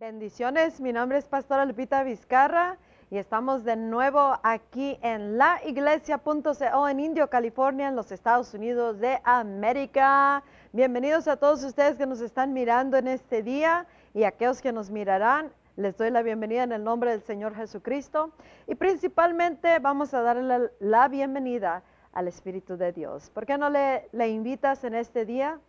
Bendiciones, mi nombre es Pastora Lupita Vizcarra y estamos de nuevo aquí en la iglesia.co en Indio, California, en los Estados Unidos de América. Bienvenidos a todos ustedes que nos están mirando en este día y a aquellos que nos mirarán. Les doy la bienvenida en el nombre del Señor Jesucristo y principalmente vamos a darle la, la bienvenida al Espíritu de Dios. ¿Por qué no le, le invitas en este día?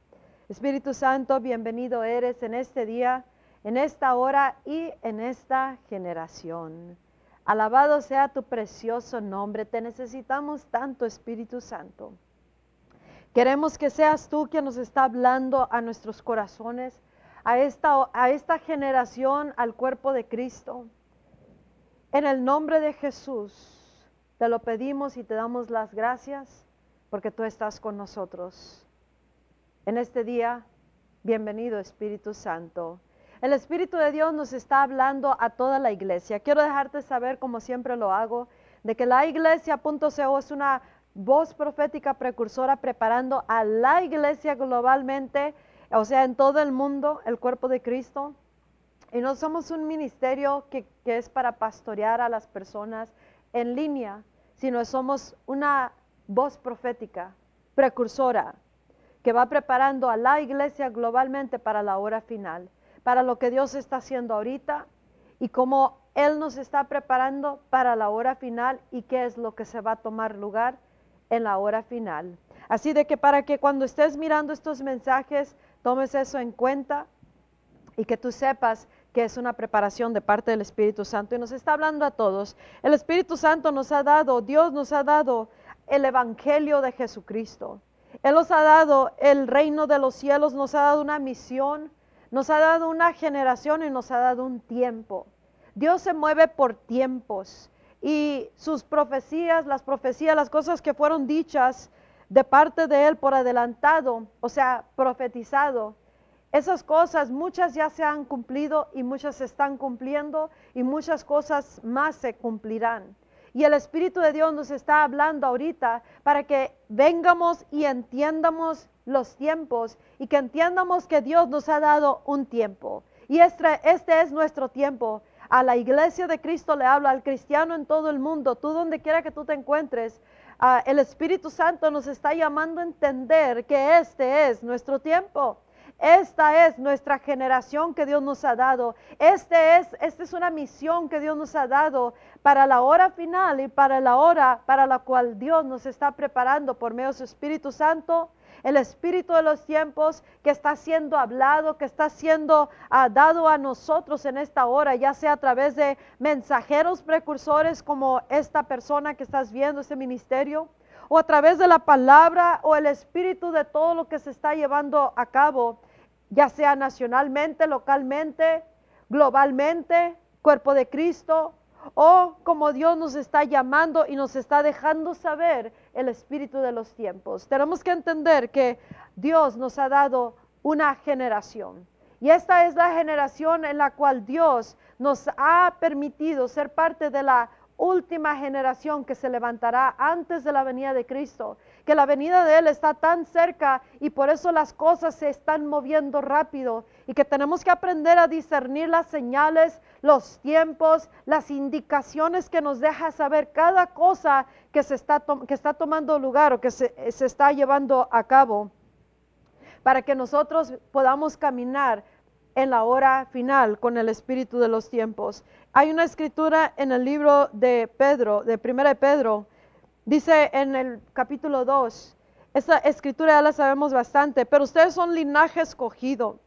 Espíritu Santo, bienvenido eres en este día en esta hora y en esta generación. Alabado sea tu precioso nombre. Te necesitamos tanto, Espíritu Santo. Queremos que seas tú quien nos está hablando a nuestros corazones, a esta, a esta generación, al cuerpo de Cristo. En el nombre de Jesús, te lo pedimos y te damos las gracias porque tú estás con nosotros. En este día, bienvenido Espíritu Santo. El Espíritu de Dios nos está hablando a toda la iglesia. Quiero dejarte saber, como siempre lo hago, de que la iglesia.co es una voz profética precursora preparando a la iglesia globalmente, o sea, en todo el mundo, el cuerpo de Cristo. Y no somos un ministerio que, que es para pastorear a las personas en línea, sino somos una voz profética precursora que va preparando a la iglesia globalmente para la hora final para lo que Dios está haciendo ahorita y cómo Él nos está preparando para la hora final y qué es lo que se va a tomar lugar en la hora final. Así de que para que cuando estés mirando estos mensajes, tomes eso en cuenta y que tú sepas que es una preparación de parte del Espíritu Santo y nos está hablando a todos. El Espíritu Santo nos ha dado, Dios nos ha dado el Evangelio de Jesucristo. Él nos ha dado el reino de los cielos, nos ha dado una misión, nos ha dado una generación y nos ha dado un tiempo. Dios se mueve por tiempos y sus profecías, las profecías, las cosas que fueron dichas de parte de Él por adelantado, o sea, profetizado, esas cosas, muchas ya se han cumplido y muchas se están cumpliendo y muchas cosas más se cumplirán. Y el Espíritu de Dios nos está hablando ahorita para que vengamos y entiendamos los tiempos y que entiendamos que Dios nos ha dado un tiempo. Y este, este es nuestro tiempo. A la iglesia de Cristo le hablo, al cristiano en todo el mundo, tú donde quiera que tú te encuentres, uh, el Espíritu Santo nos está llamando a entender que este es nuestro tiempo. Esta es nuestra generación que Dios nos ha dado. Este es, esta es una misión que Dios nos ha dado para la hora final y para la hora para la cual Dios nos está preparando por medio de su Espíritu Santo el espíritu de los tiempos que está siendo hablado, que está siendo ah, dado a nosotros en esta hora, ya sea a través de mensajeros precursores como esta persona que estás viendo, este ministerio, o a través de la palabra o el espíritu de todo lo que se está llevando a cabo, ya sea nacionalmente, localmente, globalmente, cuerpo de Cristo, o como Dios nos está llamando y nos está dejando saber el espíritu de los tiempos. Tenemos que entender que Dios nos ha dado una generación. Y esta es la generación en la cual Dios nos ha permitido ser parte de la última generación que se levantará antes de la venida de Cristo, que la venida de Él está tan cerca y por eso las cosas se están moviendo rápido y que tenemos que aprender a discernir las señales, los tiempos, las indicaciones que nos deja saber cada cosa que, se está, que está tomando lugar o que se, se está llevando a cabo, para que nosotros podamos caminar en la hora final con el espíritu de los tiempos. Hay una escritura en el libro de Pedro, de Primera de Pedro, dice en el capítulo 2, esa escritura ya la sabemos bastante, pero ustedes son linaje escogido,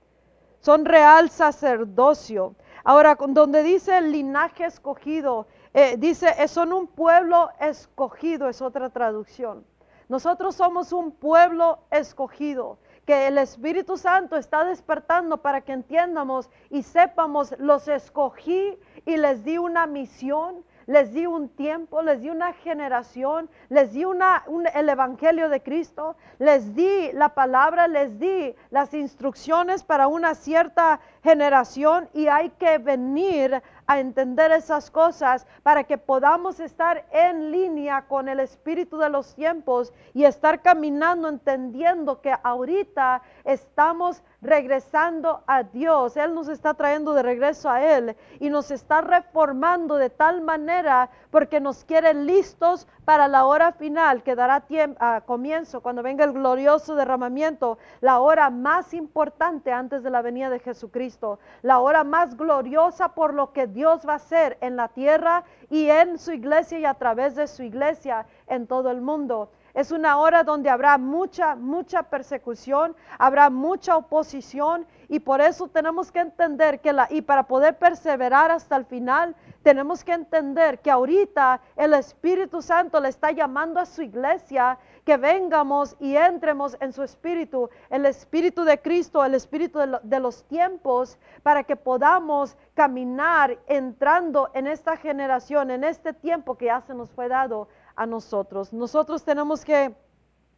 son real sacerdocio. Ahora, donde dice linaje escogido, eh, dice, eh, son un pueblo escogido, es otra traducción. Nosotros somos un pueblo escogido que el Espíritu Santo está despertando para que entiendamos y sepamos, los escogí y les di una misión, les di un tiempo, les di una generación, les di una, el Evangelio de Cristo, les di la palabra, les di las instrucciones para una cierta generación y hay que venir a entender esas cosas para que podamos estar en línea con el espíritu de los tiempos y estar caminando entendiendo que ahorita estamos regresando a Dios. Él nos está trayendo de regreso a Él y nos está reformando de tal manera porque nos quiere listos para la hora final que dará tiempo, a comienzo cuando venga el glorioso derramamiento, la hora más importante antes de la venida de Jesucristo, la hora más gloriosa por lo que Dios va a hacer en la tierra y en su iglesia y a través de su iglesia en todo el mundo. Es una hora donde habrá mucha, mucha persecución, habrá mucha oposición y por eso tenemos que entender que la, y para poder perseverar hasta el final, tenemos que entender que ahorita el Espíritu Santo le está llamando a su iglesia que vengamos y entremos en su espíritu, el espíritu de Cristo, el espíritu de, de, los tiempos, para que podamos caminar entrando en esta generación, en este tiempo que ya se nos fue dado a nosotros. Nosotros tenemos que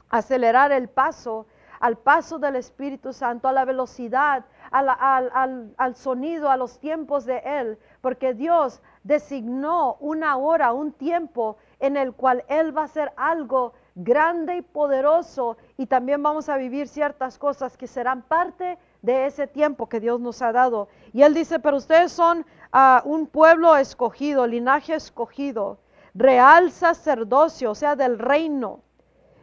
acelerar el paso al paso del Espíritu Santo, a la velocidad, al, sonido, a los tiempos de Él, porque Dios designó una hora, un tiempo en el cual Él va a hacer algo grande y poderoso y también vamos a vivir ciertas cosas que serán parte de ese tiempo que Dios nos ha dado. Y Él dice, pero ustedes son ah, un pueblo escogido, linaje escogido real sacerdocio, o sea, del reino,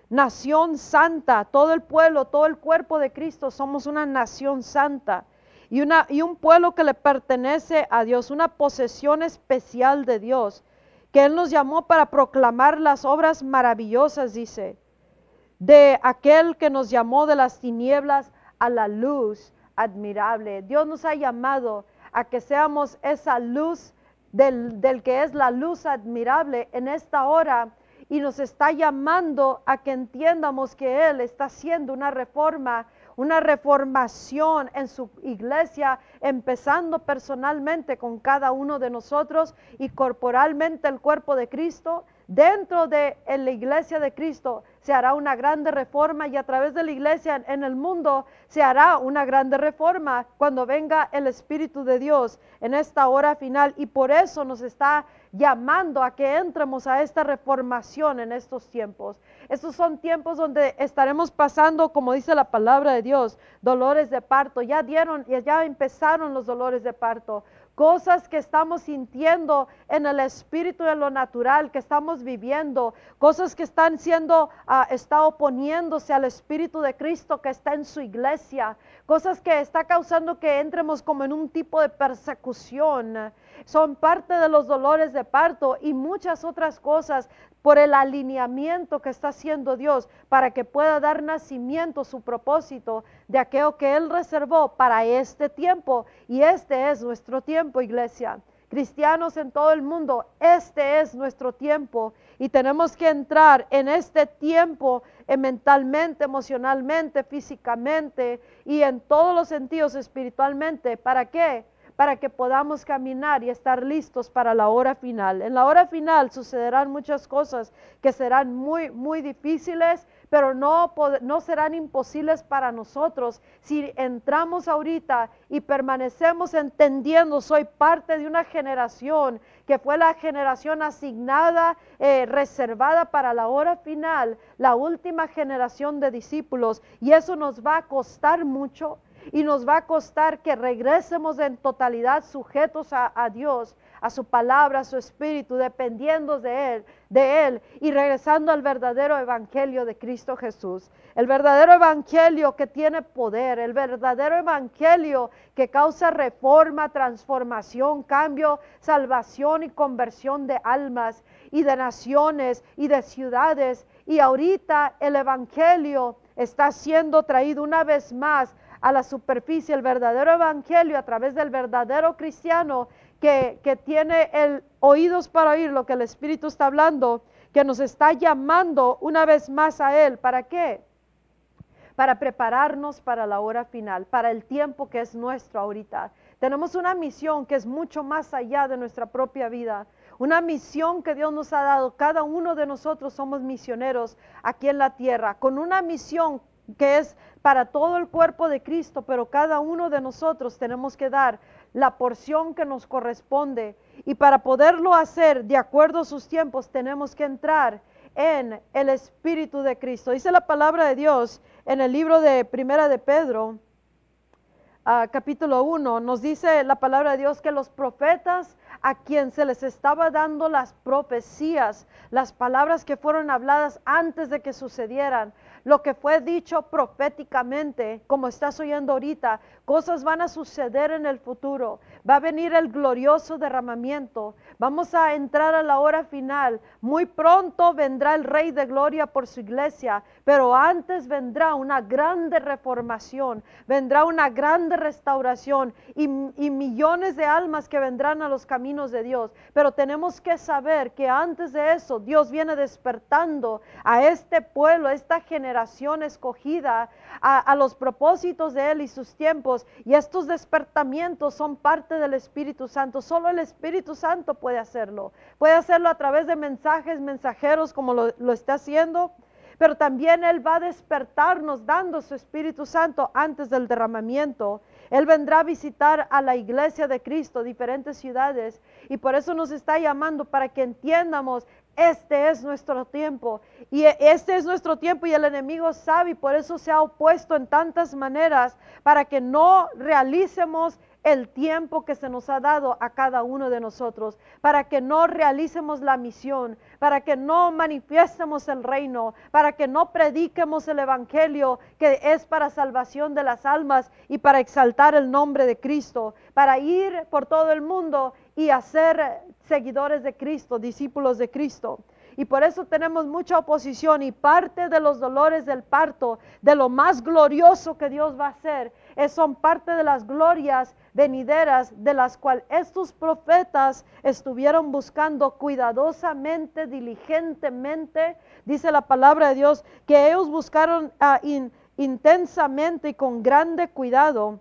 nación santa, todo el pueblo, todo el cuerpo de Cristo, somos una nación santa y, una, y un pueblo que le pertenece a Dios, una posesión especial de Dios, que Él nos llamó para proclamar las obras maravillosas, dice, de aquel que nos llamó de las tinieblas a la luz admirable. Dios nos ha llamado a que seamos esa luz del, que es la luz admirable en esta hora y nos está llamando a que entiendamos que Él está haciendo una reforma, una reformación en su iglesia, empezando personalmente con cada uno de nosotros y corporalmente el cuerpo de Cristo. Dentro de la iglesia de Cristo se hará una grande reforma y a través de la iglesia en el mundo se hará una grande reforma cuando venga el Espíritu de Dios en esta hora final y por eso nos está llamando a que entremos a esta reformación en estos tiempos. Estos son tiempos donde estaremos pasando, como dice la palabra de Dios, dolores de parto. Ya dieron, ya empezaron los dolores de parto cosas que estamos sintiendo en el espíritu de lo natural que estamos viviendo, cosas que están siendo, uh, está oponiéndose al espíritu de Cristo que está en su iglesia, cosas que está causando que entremos como en un tipo de persecución. Son parte de los dolores de parto y muchas otras cosas por el alineamiento que está haciendo Dios para que pueda dar nacimiento su propósito de aquello que Él reservó para este tiempo. Y este es nuestro tiempo, iglesia. Cristianos en todo el mundo, este es nuestro tiempo y tenemos que entrar en este tiempo mentalmente, emocionalmente, físicamente y en todos los sentidos espiritualmente. ¿Para qué? para que podamos caminar y estar listos para la hora final. En la hora final sucederán muchas cosas que serán muy, muy difíciles, pero no, no serán imposibles para nosotros. Si entramos ahorita y permanecemos entendiendo, soy parte de una generación que fue la generación asignada, eh, reservada para la hora final, la última generación de discípulos, y eso nos va a costar mucho y nos va a costar que regresemos en totalidad sujetos a, Dios, a su palabra, a su espíritu, dependiendo de Él, de Él y regresando al verdadero evangelio de Cristo Jesús. El verdadero evangelio que tiene poder, el verdadero evangelio que causa reforma, transformación, cambio, salvación y conversión de almas y de naciones y de ciudades. Y ahorita el evangelio está siendo traído una vez más a la superficie el verdadero evangelio a través del verdadero cristiano que, tiene el oídos para oír lo que el Espíritu está hablando, que nos está llamando una vez más a Él. ¿Para qué? Para prepararnos para la hora final, para el tiempo que es nuestro ahorita. Tenemos una misión que es mucho más allá de nuestra propia vida. Una misión que Dios nos ha dado. Cada uno de nosotros somos misioneros aquí en la tierra, con una misión que es para todo el cuerpo de Cristo, pero cada uno de nosotros tenemos que dar la porción que nos corresponde. Y para poderlo hacer de acuerdo a sus tiempos, tenemos que entrar en el Espíritu de Cristo. Dice la palabra de Dios en el libro de Primera de Pedro, ah, capítulo 1, nos dice la palabra de Dios que los profetas a quien se les estaba dando las profecías, las palabras que fueron habladas antes de que sucedieran, lo que fue dicho proféticamente, como estás oyendo ahorita, cosas van a suceder en el futuro. Va a venir el glorioso derramamiento. Vamos a entrar a la hora final. Muy pronto vendrá el Rey de Gloria por su iglesia, pero antes vendrá una grande reformación, vendrá una grande restauración y, millones de almas que vendrán a los caminos de Dios. Pero tenemos que saber que antes de eso Dios viene despertando a este pueblo, a esta generación escogida, a los propósitos de Él y sus tiempos. Y estos despertamientos son parte del Espíritu Santo. Solo el Espíritu Santo puede hacerlo. Puede hacerlo a través de mensajes, mensajeros como lo, lo está haciendo. Pero también Él va a despertarnos dando su Espíritu Santo antes del derramamiento. Él vendrá a visitar a la iglesia de Cristo, diferentes ciudades, y por eso nos está llamando para que entiendamos, este es nuestro tiempo, y este es nuestro tiempo y el enemigo sabe, y por eso se ha opuesto en tantas maneras, para que no realicemos el tiempo que se nos ha dado a cada uno de nosotros, para que no realicemos la misión, para que no manifiestemos el reino, para que no prediquemos el Evangelio que es para salvación de las almas y para exaltar el nombre de Cristo, para ir por todo el mundo y hacer seguidores de Cristo, discípulos de Cristo. Y por eso tenemos mucha oposición y parte de los dolores del parto, de lo más glorioso que Dios va a hacer, es, son parte de las glorias venideras de las cuales estos profetas estuvieron buscando cuidadosamente, diligentemente, dice la palabra de Dios, que ellos buscaron uh, intensamente y con grande cuidado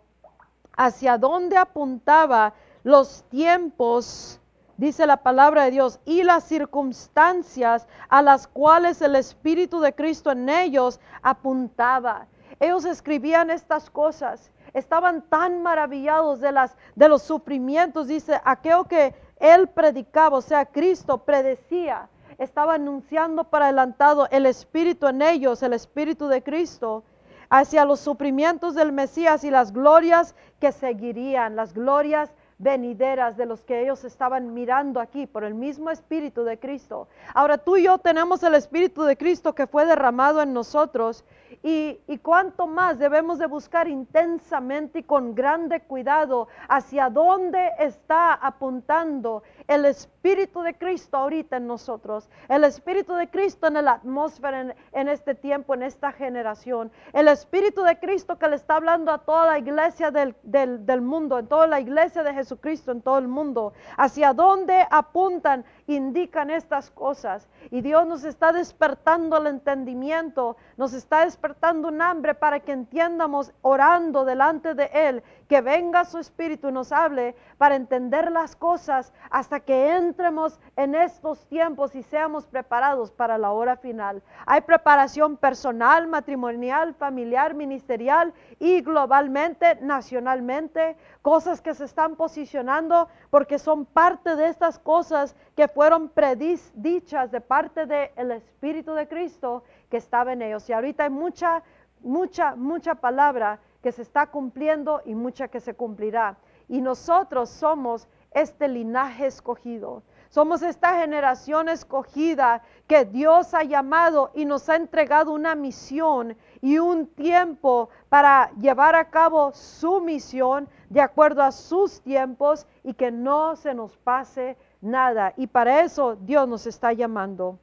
hacia dónde apuntaba los tiempos dice la palabra de Dios, y las circunstancias a las cuales el Espíritu de Cristo en ellos apuntaba. Ellos escribían estas cosas, estaban tan maravillados de, las, de los sufrimientos, dice, aquello que él predicaba, o sea, Cristo predecía, estaba anunciando para adelantado el Espíritu en ellos, el Espíritu de Cristo, hacia los sufrimientos del Mesías y las glorias que seguirían, las glorias venideras de los que ellos estaban mirando aquí por el mismo Espíritu de Cristo. Ahora tú y yo tenemos el Espíritu de Cristo que fue derramado en nosotros y, y cuánto más debemos de buscar intensamente y con grande cuidado hacia dónde está apuntando el Espíritu de Cristo ahorita en nosotros, el Espíritu de Cristo en la atmósfera en, este tiempo, en esta generación, el Espíritu de Cristo que le está hablando a toda la iglesia del, del, mundo, en toda la iglesia de Jesucristo, en todo el mundo, hacia dónde apuntan, indican estas cosas. Y Dios nos está despertando el entendimiento, nos está despertando un hambre para que entiendamos orando delante de Él, que venga su Espíritu y nos hable para entender las cosas hasta que entremos en estos tiempos y seamos preparados para la hora final. Hay preparación personal, matrimonial, familiar, ministerial y globalmente, nacionalmente, cosas que se están posicionando porque son parte de estas cosas que fueron predichas de parte del Espíritu de Cristo que estaba en ellos. Y ahorita hay mucha, mucha, mucha palabra que se está cumpliendo y mucha que se cumplirá. Y nosotros somos este linaje escogido. Somos esta generación escogida que Dios ha llamado y nos ha entregado una misión y un tiempo para llevar a cabo su misión de acuerdo a sus tiempos y que no se nos pase nada. Y para eso Dios nos está llamando.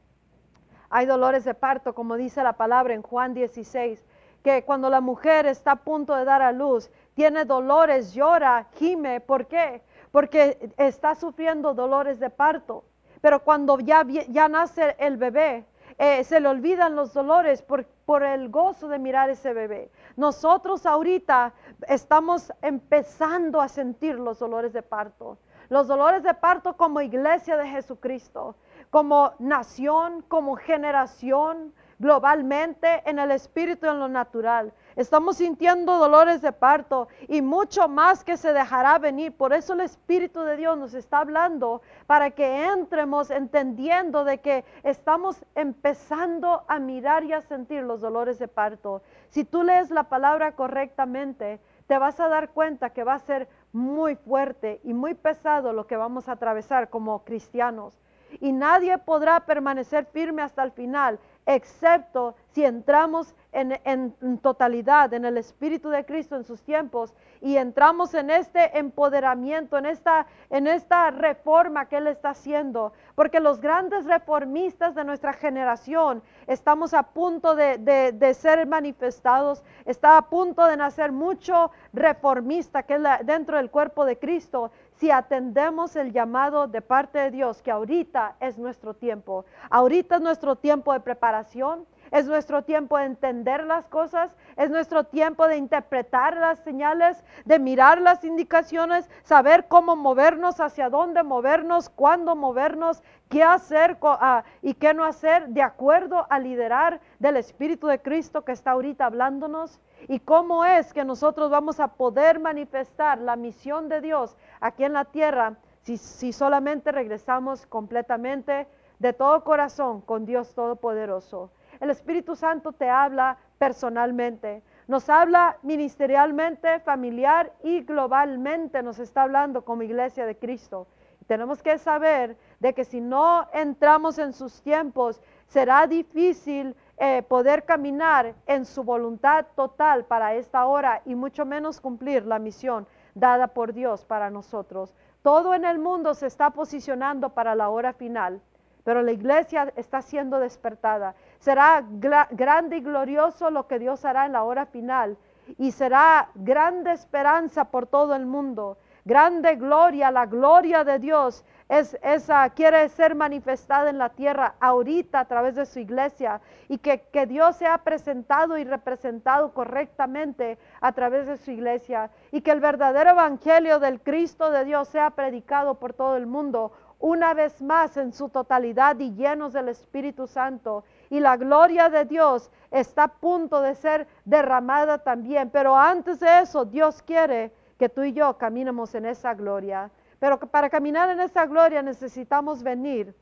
Hay dolores de parto, como dice la palabra en Juan 16, que cuando la mujer está a punto de dar a luz, tiene dolores, llora, gime. ¿Por qué? Porque está sufriendo dolores de parto. Pero cuando ya, ya nace el bebé, eh, se le olvidan los dolores por, por el gozo de mirar ese bebé. Nosotros ahorita estamos empezando a sentir los dolores de parto. Los dolores de parto como iglesia de Jesucristo, como nación, como generación, globalmente, en el espíritu en lo natural. Estamos sintiendo dolores de parto y mucho más que se dejará venir. Por eso el Espíritu de Dios nos está hablando para que entremos entendiendo de que estamos empezando a mirar y a sentir los dolores de parto. Si tú lees la palabra correctamente, te vas a dar cuenta que va a ser muy fuerte y muy pesado lo que vamos a atravesar como cristianos. Y nadie podrá permanecer firme hasta el final, excepto si entramos en, totalidad en el Espíritu de Cristo en sus tiempos y entramos en este empoderamiento, en esta, en esta reforma que Él está haciendo. Porque los grandes reformistas de nuestra generación estamos a punto de, ser manifestados, está a punto de nacer mucho reformista que dentro del cuerpo de Cristo si atendemos el llamado de parte de Dios, que ahorita es nuestro tiempo. Ahorita es nuestro tiempo de preparación es nuestro tiempo de entender las cosas, es nuestro tiempo de interpretar las señales, de mirar las indicaciones, saber cómo movernos, hacia dónde movernos, cuándo movernos, qué hacer ah, y qué no hacer de acuerdo al liderar del Espíritu de Cristo que está ahorita hablándonos y cómo es que nosotros vamos a poder manifestar la misión de Dios aquí en la tierra si, si solamente regresamos completamente de todo corazón con Dios Todopoderoso. El Espíritu Santo te habla personalmente, nos habla ministerialmente, familiar y globalmente nos está hablando como iglesia de Cristo. Tenemos que saber de que si no entramos en sus tiempos, será difícil eh, poder caminar en su voluntad total para esta hora y mucho menos cumplir la misión dada por Dios para nosotros. Todo en el mundo se está posicionando para la hora final pero la iglesia está siendo despertada. Será grande y glorioso lo que Dios hará en la hora final y será grande esperanza por todo el mundo. Grande gloria, la gloria de Dios es, esa, quiere ser manifestada en la tierra ahorita a través de su iglesia y que, que Dios sea presentado y representado correctamente a través de su iglesia y que el verdadero evangelio del Cristo de Dios sea predicado por todo el mundo una vez más en su totalidad y llenos del Espíritu Santo. Y la gloria de Dios está a punto de ser derramada también. Pero antes de eso, Dios quiere que tú y yo caminemos en esa gloria. Pero para caminar en esa gloria necesitamos venir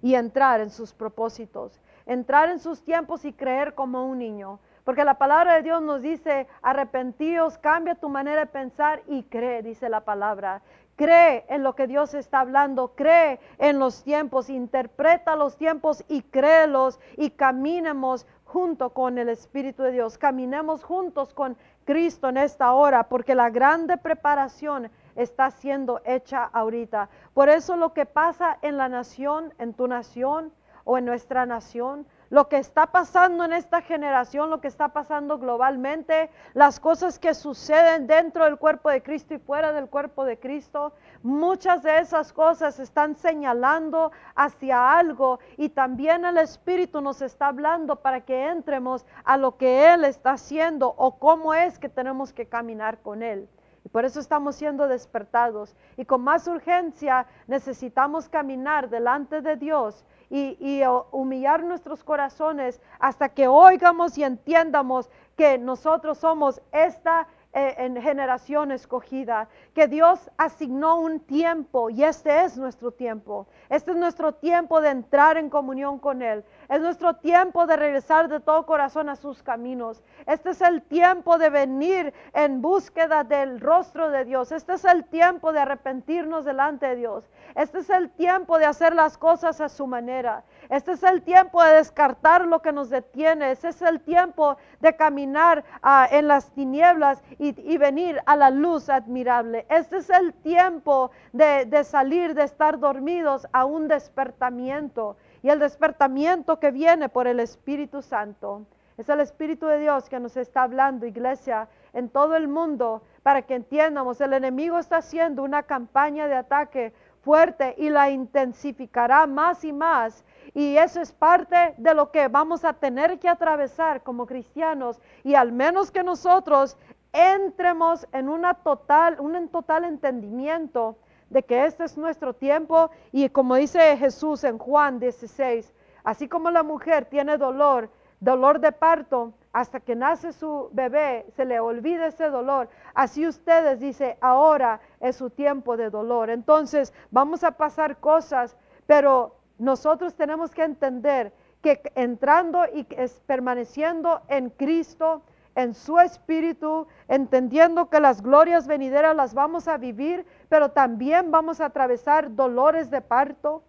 y entrar en sus propósitos, entrar en sus tiempos y creer como un niño. Porque la palabra de Dios nos dice, arrepentíos, cambia tu manera de pensar y cree, dice la palabra. Cree en lo que Dios está hablando, cree en los tiempos, interpreta los tiempos y créelos y caminemos junto con el Espíritu de Dios. Caminemos juntos con Cristo en esta hora, porque la grande preparación está siendo hecha ahorita. Por eso lo que pasa en la nación, en tu nación o en nuestra nación, lo que está pasando en esta generación, lo que está pasando globalmente, las cosas que suceden dentro del cuerpo de Cristo y fuera del cuerpo de Cristo, muchas de esas cosas están señalando hacia algo y también el Espíritu nos está hablando para que entremos a lo que Él está haciendo o cómo es que tenemos que caminar con Él. Y por eso estamos siendo despertados. Y con más urgencia necesitamos caminar delante de Dios y, humillar nuestros corazones hasta que oigamos y entiendamos que nosotros somos esta en generación escogida, que Dios asignó un tiempo y este es nuestro tiempo. Este es nuestro tiempo de entrar en comunión con Él. Es nuestro tiempo de regresar de todo corazón a sus caminos. Este es el tiempo de venir en búsqueda del rostro de Dios. Este es el tiempo de arrepentirnos delante de Dios. Este es el tiempo de hacer las cosas a su manera. Este es el tiempo de descartar lo que nos detiene. Este es el tiempo de caminar ah, en las tinieblas venir a la luz admirable. Este es el tiempo de, de salir de estar dormidos a un despertamiento y el despertamiento que viene por el Espíritu Santo. Es el Espíritu de Dios que nos está hablando, iglesia, en todo el mundo, para que entiendamos, el enemigo está haciendo una campaña de ataque fuerte y la intensificará más y más. Y eso es parte de lo que vamos a tener que atravesar como cristianos. Y al menos que nosotros entremos en una total, un total entendimiento de que este es nuestro tiempo y como dice Jesús en Juan 16, así como la mujer tiene dolor, dolor de parto, hasta que nace su bebé, se le olvida ese dolor. Así ustedes, dice, ahora es su tiempo de dolor. Entonces, vamos a pasar cosas, pero nosotros tenemos que entender que entrando y permaneciendo en Cristo, en su espíritu, entendiendo que las glorias venideras las vamos a vivir, pero también vamos a atravesar dolores de parto,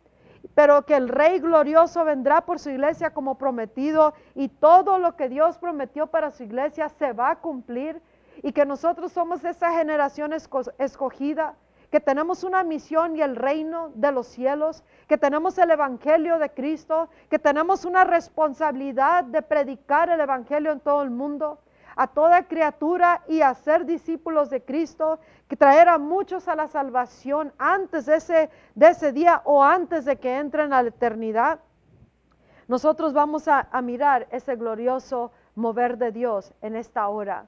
pero que el Rey glorioso vendrá por su iglesia como prometido y todo lo que Dios prometió para su iglesia se va a cumplir y que nosotros somos esa generación escogida, que tenemos una misión y el reino de los cielos, que tenemos el Evangelio de Cristo, que tenemos una responsabilidad de predicar el Evangelio en todo el mundo, a toda criatura y a ser discípulos de Cristo, que traer a muchos a la salvación antes de ese, de ese día o antes de que entren a la eternidad. Nosotros vamos a, a mirar ese glorioso mover de Dios en esta hora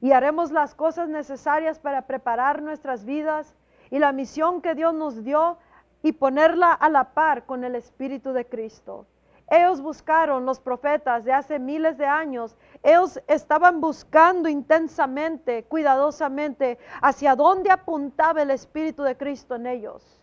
y haremos las cosas necesarias para preparar nuestras vidas y la misión que Dios nos dio y ponerla a la par con el Espíritu de Cristo. Ellos buscaron los profetas de hace miles de años. Ellos estaban buscando intensamente, cuidadosamente, hacia dónde apuntaba el Espíritu de Cristo en ellos.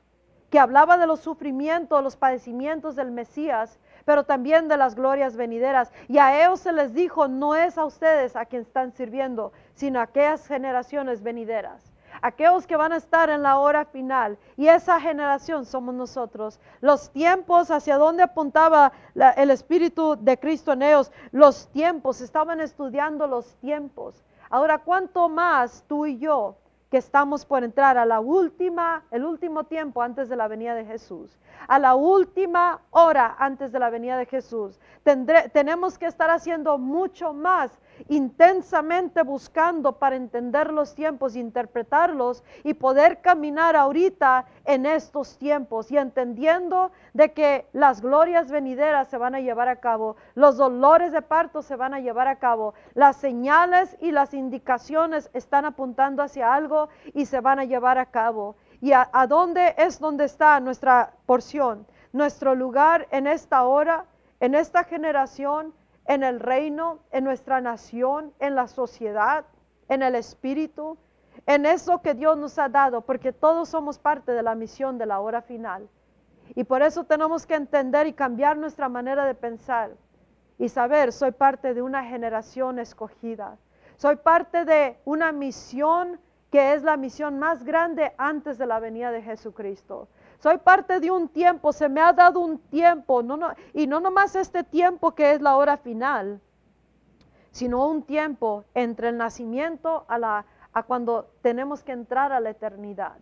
Que hablaba de los sufrimientos, los padecimientos del Mesías, pero también de las glorias venideras. Y a ellos se les dijo, no es a ustedes a quien están sirviendo, sino a aquellas generaciones venideras aquellos que van a estar en la hora final. Y esa generación somos nosotros. Los tiempos hacia donde apuntaba el Espíritu de Cristo en ellos, los tiempos, estaban estudiando los tiempos. Ahora, ¿cuánto más tú y yo que estamos por entrar a la última, el último tiempo antes de la venida de Jesús, a la última hora antes de la venida de Jesús. tenemos que estar haciendo mucho más intensamente buscando para entender los tiempos, interpretarlos y poder caminar ahorita en estos tiempos y entendiendo de que las glorias venideras se van a llevar a cabo, los dolores de parto se van a llevar a cabo, las señales y las indicaciones están apuntando hacia algo y se van a llevar a cabo. ¿Y a, dónde es donde está nuestra porción? Nuestro lugar en esta hora, en esta generación, en el reino, en nuestra nación, en la sociedad, en el espíritu, en eso que Dios nos ha dado, porque todos somos parte de la misión de la hora final. Y por eso tenemos que entender y cambiar nuestra manera de pensar y saber, soy parte de una generación escogida. Soy parte de una misión que es la misión más grande antes de la venida de Jesucristo. Soy parte de un tiempo, se me ha dado un tiempo, y no nomás este tiempo que es la hora final, sino un tiempo entre el nacimiento a, a cuando tenemos que entrar a la eternidad.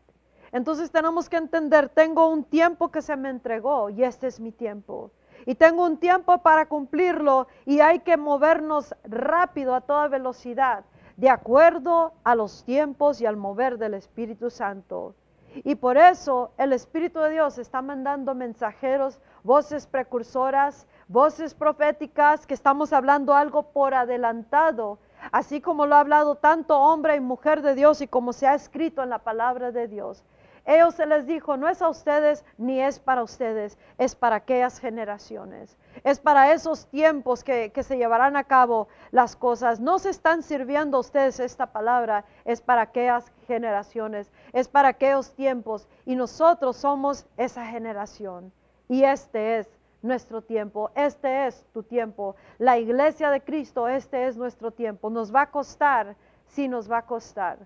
Entonces tenemos que entender, tengo un tiempo que se me entregó y este es mi tiempo. Y tengo un tiempo para cumplirlo y hay que movernos rápido a toda velocidad, de acuerdo a los tiempos y al mover del Espíritu Santo. Y por eso el Espíritu de Dios está mandando mensajeros, voces precursoras, voces proféticas, que estamos hablando algo por adelantado, así como lo ha hablado tanto hombre y mujer de Dios y como se ha escrito en la palabra de Dios. Ellos se les dijo, no es a ustedes ni es para ustedes, es para aquellas generaciones. Es para esos tiempos que, que, se llevarán a cabo las cosas. No se están sirviendo ustedes esta palabra, es para aquellas generaciones, es para aquellos tiempos. Y nosotros somos esa generación. Y este es nuestro tiempo, este es tu tiempo. La iglesia de Cristo, este es nuestro tiempo. Nos va a costar, sí nos va a costar.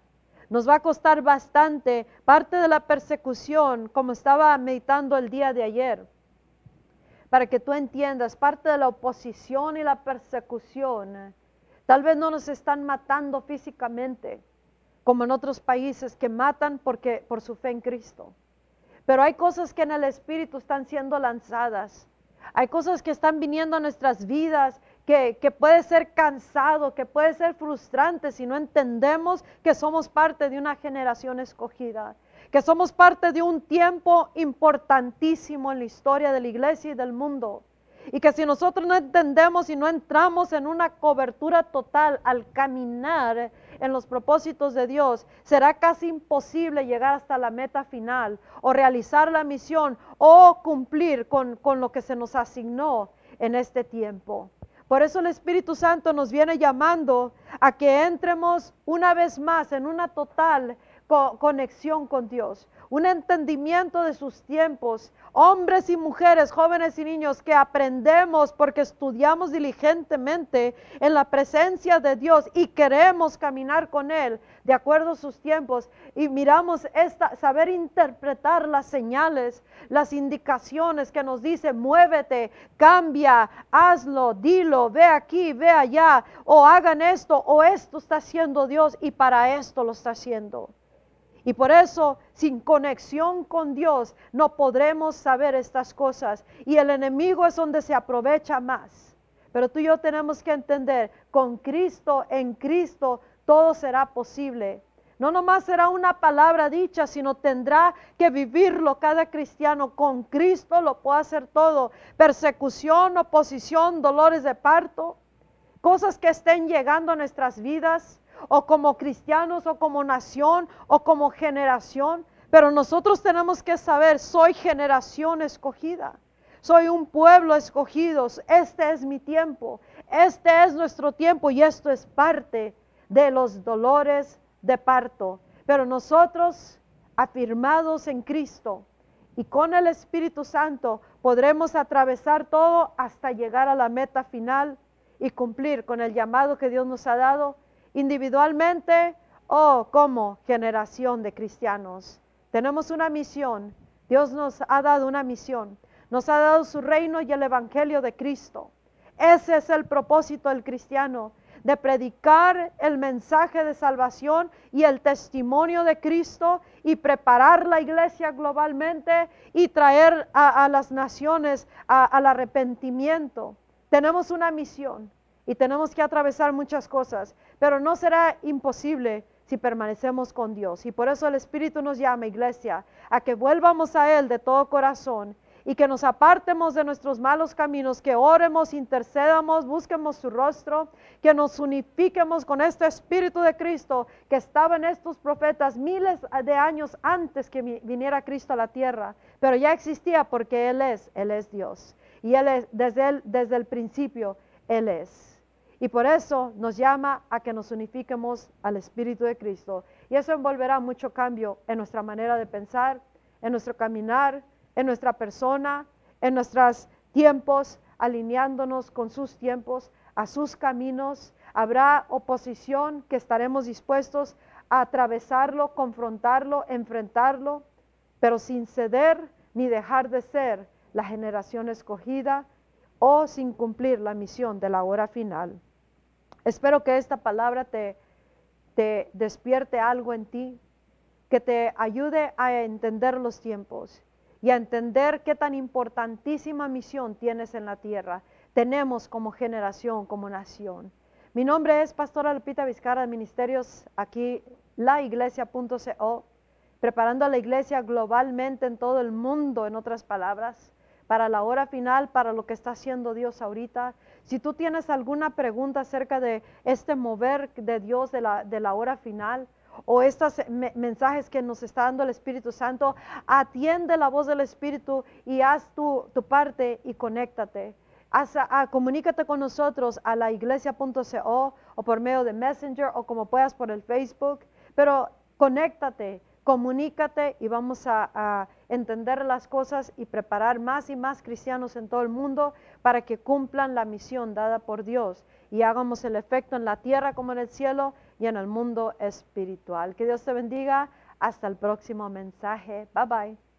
Nos va a costar bastante parte de la persecución, como estaba meditando el día de ayer. Para que tú entiendas, parte de la oposición y la persecución, tal vez no nos están matando físicamente, como en otros países que matan porque, por su fe en Cristo. Pero hay cosas que en el Espíritu están siendo lanzadas. Hay cosas que están viniendo a nuestras vidas que, puede ser cansado, que puede ser frustrante si no entendemos que somos parte de una generación escogida, que somos parte de un tiempo importantísimo en la historia de la iglesia y del mundo. Y que si nosotros no entendemos y no entramos en una cobertura total al caminar en los propósitos de Dios, será casi imposible llegar hasta la meta final o realizar la misión o cumplir con, con lo que se nos asignó en este tiempo. Por eso el Espíritu Santo nos viene llamando a que entremos una vez más en una total conexión con Dios, un entendimiento de sus tiempos. Hombres y mujeres, jóvenes y niños, que aprendemos porque estudiamos diligentemente en la presencia de Dios y queremos caminar con Él de acuerdo a sus tiempos y miramos esta, saber interpretar las señales, las indicaciones que nos dice, muévete, cambia, hazlo, dilo, ve aquí, ve allá, o hagan esto, o esto está haciendo Dios y para esto lo está haciendo. Y por eso, sin conexión con Dios, no podremos saber estas cosas. Y el enemigo es donde se aprovecha más. Pero tú y yo tenemos que entender, con Cristo, en Cristo, todo será posible. No nomás será una palabra dicha, sino tendrá que vivirlo cada cristiano. Con Cristo lo puede hacer todo. Persecución, oposición, dolores de parto, cosas que estén llegando a nuestras vidas o como cristianos o como nación o como generación. Pero nosotros tenemos que saber, soy generación escogida. Soy un pueblo escogido. Este es mi tiempo. Este es nuestro tiempo y esto es parte de los dolores de parto. Pero nosotros, afirmados en Cristo y con el Espíritu Santo, podremos atravesar todo hasta llegar a la meta final y cumplir con el llamado que Dios nos ha dado individualmente o como generación de cristianos. Tenemos una misión. Dios nos ha dado una misión. Nos ha dado su reino y el Evangelio de Cristo. Ese es el propósito del cristiano, de predicar el mensaje de salvación y el testimonio de Cristo y preparar la iglesia globalmente y traer a, las naciones al arrepentimiento. Tenemos una misión y tenemos que atravesar muchas cosas, pero no será imposible si permanecemos con Dios. Y por eso el Espíritu nos llama, iglesia, a que vuelvamos a Él de todo corazón y que nos apartemos de nuestros malos caminos, que oremos, intercedamos, busquemos su rostro, que nos unifiquemos con este Espíritu de Cristo que estaba en estos profetas miles de años antes que viniera Cristo a la tierra, pero ya existía porque Él es, Él es Dios. Y Él es, desde, desde el principio, Él es. Y por eso nos llama a que nos unifiquemos al Espíritu de Cristo. Y eso envolverá mucho cambio en nuestra manera de pensar, en nuestro caminar, en nuestra persona, en nuestros tiempos, alineándonos con sus tiempos, a sus caminos. Habrá oposición que estaremos dispuestos a atravesarlo, confrontarlo, enfrentarlo, pero sin ceder ni dejar de ser la generación escogida o sin cumplir la misión de la hora final. Espero que esta palabra te, te despierte algo en ti, que te ayude a entender los tiempos y a entender qué tan importantísima misión tienes en la tierra, tenemos como generación, como nación. Mi nombre es Pastora Lupita Vizcarra de Ministerios aquí, laiglesia.co, preparando a la iglesia globalmente en todo el mundo, en otras palabras, para la hora final, para lo que está haciendo Dios ahorita. Si tú tienes alguna pregunta acerca de este mover de Dios de la, de la hora final, o estos mensajes que nos está dando el Espíritu Santo, atiende la voz del Espíritu y haz tu, tu parte y conéctate. comunícate con nosotros a la iglesia.co o por medio de Messenger o como puedas por el Facebook, pero conéctate, comunícate y vamos a, entender las cosas y preparar más y más cristianos en todo el mundo para que cumplan la misión dada por Dios y hagamos el efecto en la tierra como en el cielo y en el mundo espiritual. Que Dios te bendiga. Hasta el próximo mensaje. Bye bye.